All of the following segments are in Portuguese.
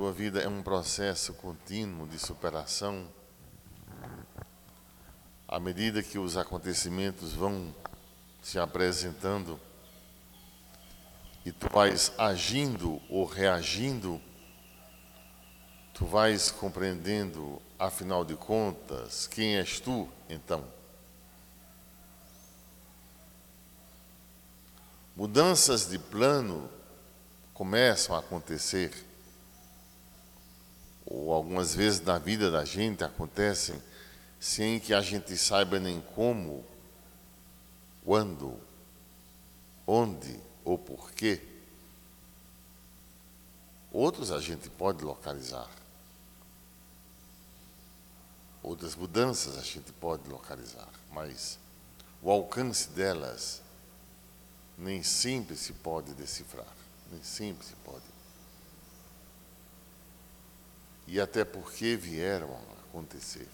tua vida é um processo contínuo de superação, à medida que os acontecimentos vão se apresentando e tu vais agindo ou reagindo, tu vais compreendendo, afinal de contas, quem és tu então. Mudanças de plano começam a acontecer, ou algumas vezes na vida da gente acontecem, sem que a gente saiba nem como, quando, onde ou porquê. Outros a gente pode localizar. Outras mudanças a gente pode localizar, mas o alcance delas nem sempre se pode decifrar, nem sempre se pode. E até porque vieram a acontecer.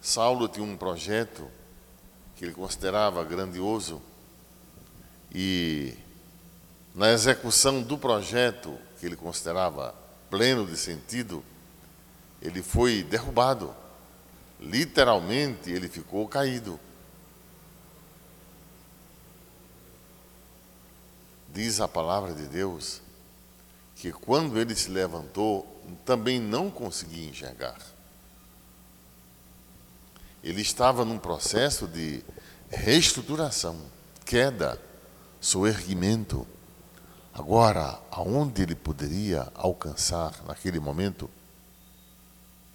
Saulo tinha um projeto que ele considerava grandioso e na execução do projeto que ele considerava pleno de sentido, ele foi derrubado. Literalmente, ele ficou caído. Diz a palavra de Deus que quando ele se levantou, também não conseguia enxergar. Ele estava num processo de reestruturação, queda, soerguimento. Agora, aonde ele poderia alcançar naquele momento,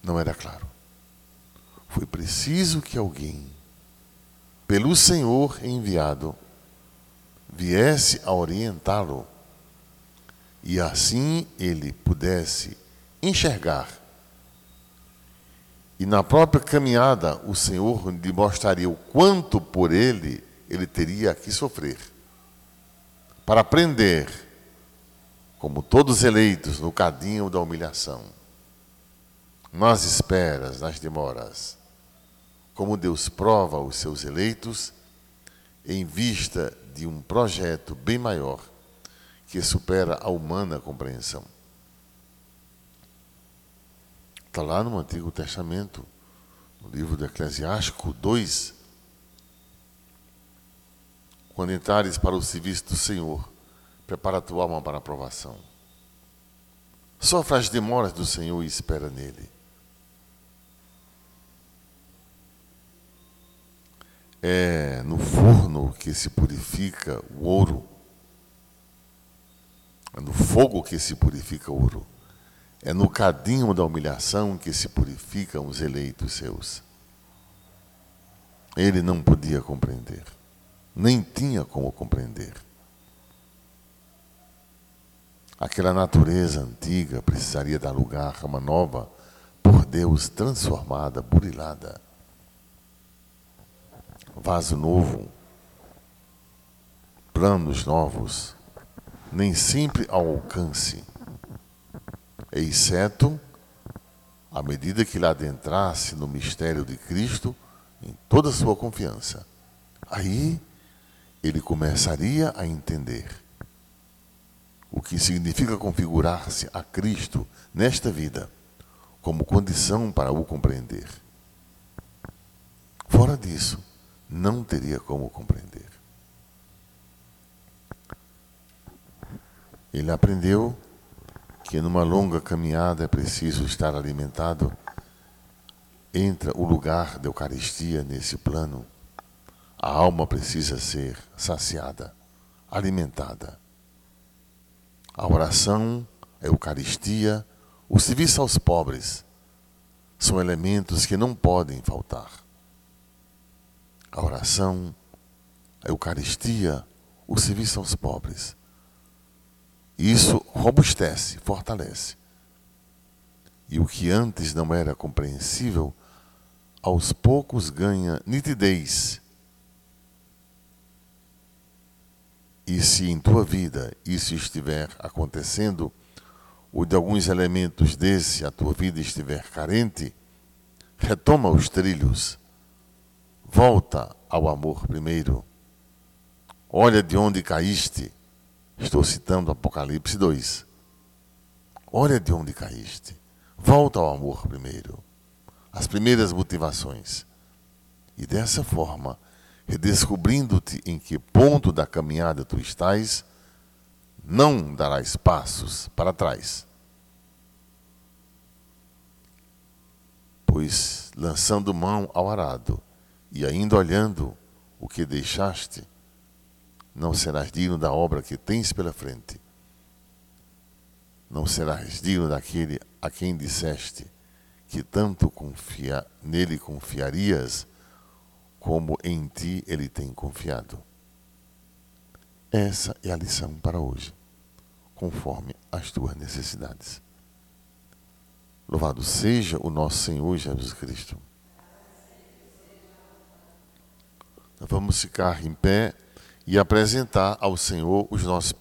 não era claro. Foi preciso que alguém, pelo Senhor enviado, viesse a orientá-lo e assim ele pudesse enxergar. E na própria caminhada, o Senhor lhe mostraria o quanto por ele ele teria que sofrer. Para aprender, como todos eleitos, no cadinho da humilhação, nas esperas, nas demoras, como Deus prova os seus eleitos em vista de um projeto bem maior que supera a humana compreensão. Está lá no Antigo Testamento, no livro do Eclesiástico 2. Quando entrares para o serviço do Senhor, prepara a tua alma para a aprovação. Sofra as demoras do Senhor e espera nele. É no forno que se purifica o ouro. É no fogo que se purifica o ouro. É no cadinho da humilhação que se purificam os eleitos seus. Ele não podia compreender, nem tinha como compreender. Aquela natureza antiga precisaria dar lugar a uma nova, por Deus transformada, burilada vaso novo, planos novos, nem sempre ao alcance, exceto à medida que ele adentrasse no mistério de Cristo em toda a sua confiança. Aí ele começaria a entender o que significa configurar-se a Cristo nesta vida como condição para o compreender. Fora disso, não teria como compreender. Ele aprendeu que numa longa caminhada é preciso estar alimentado. Entra o lugar da Eucaristia nesse plano. A alma precisa ser saciada, alimentada. A oração, a Eucaristia, o serviço aos pobres são elementos que não podem faltar a oração, a Eucaristia, o serviço aos pobres. Isso robustece, fortalece. E o que antes não era compreensível, aos poucos ganha nitidez. E se em tua vida isso estiver acontecendo, ou de alguns elementos desse a tua vida estiver carente, retoma os trilhos Volta ao amor primeiro. Olha de onde caíste. Estou citando Apocalipse 2. Olha de onde caíste. Volta ao amor primeiro. As primeiras motivações. E dessa forma, redescobrindo-te em que ponto da caminhada tu estás, não darás passos para trás. Pois, lançando mão ao arado e ainda olhando o que deixaste, não serás digno da obra que tens pela frente. Não serás digno daquele a quem disseste que tanto confia, nele confiarias, como em ti ele tem confiado. Essa é a lição para hoje, conforme as tuas necessidades. Louvado seja o nosso Senhor Jesus Cristo. Vamos ficar em pé e apresentar ao Senhor os nossos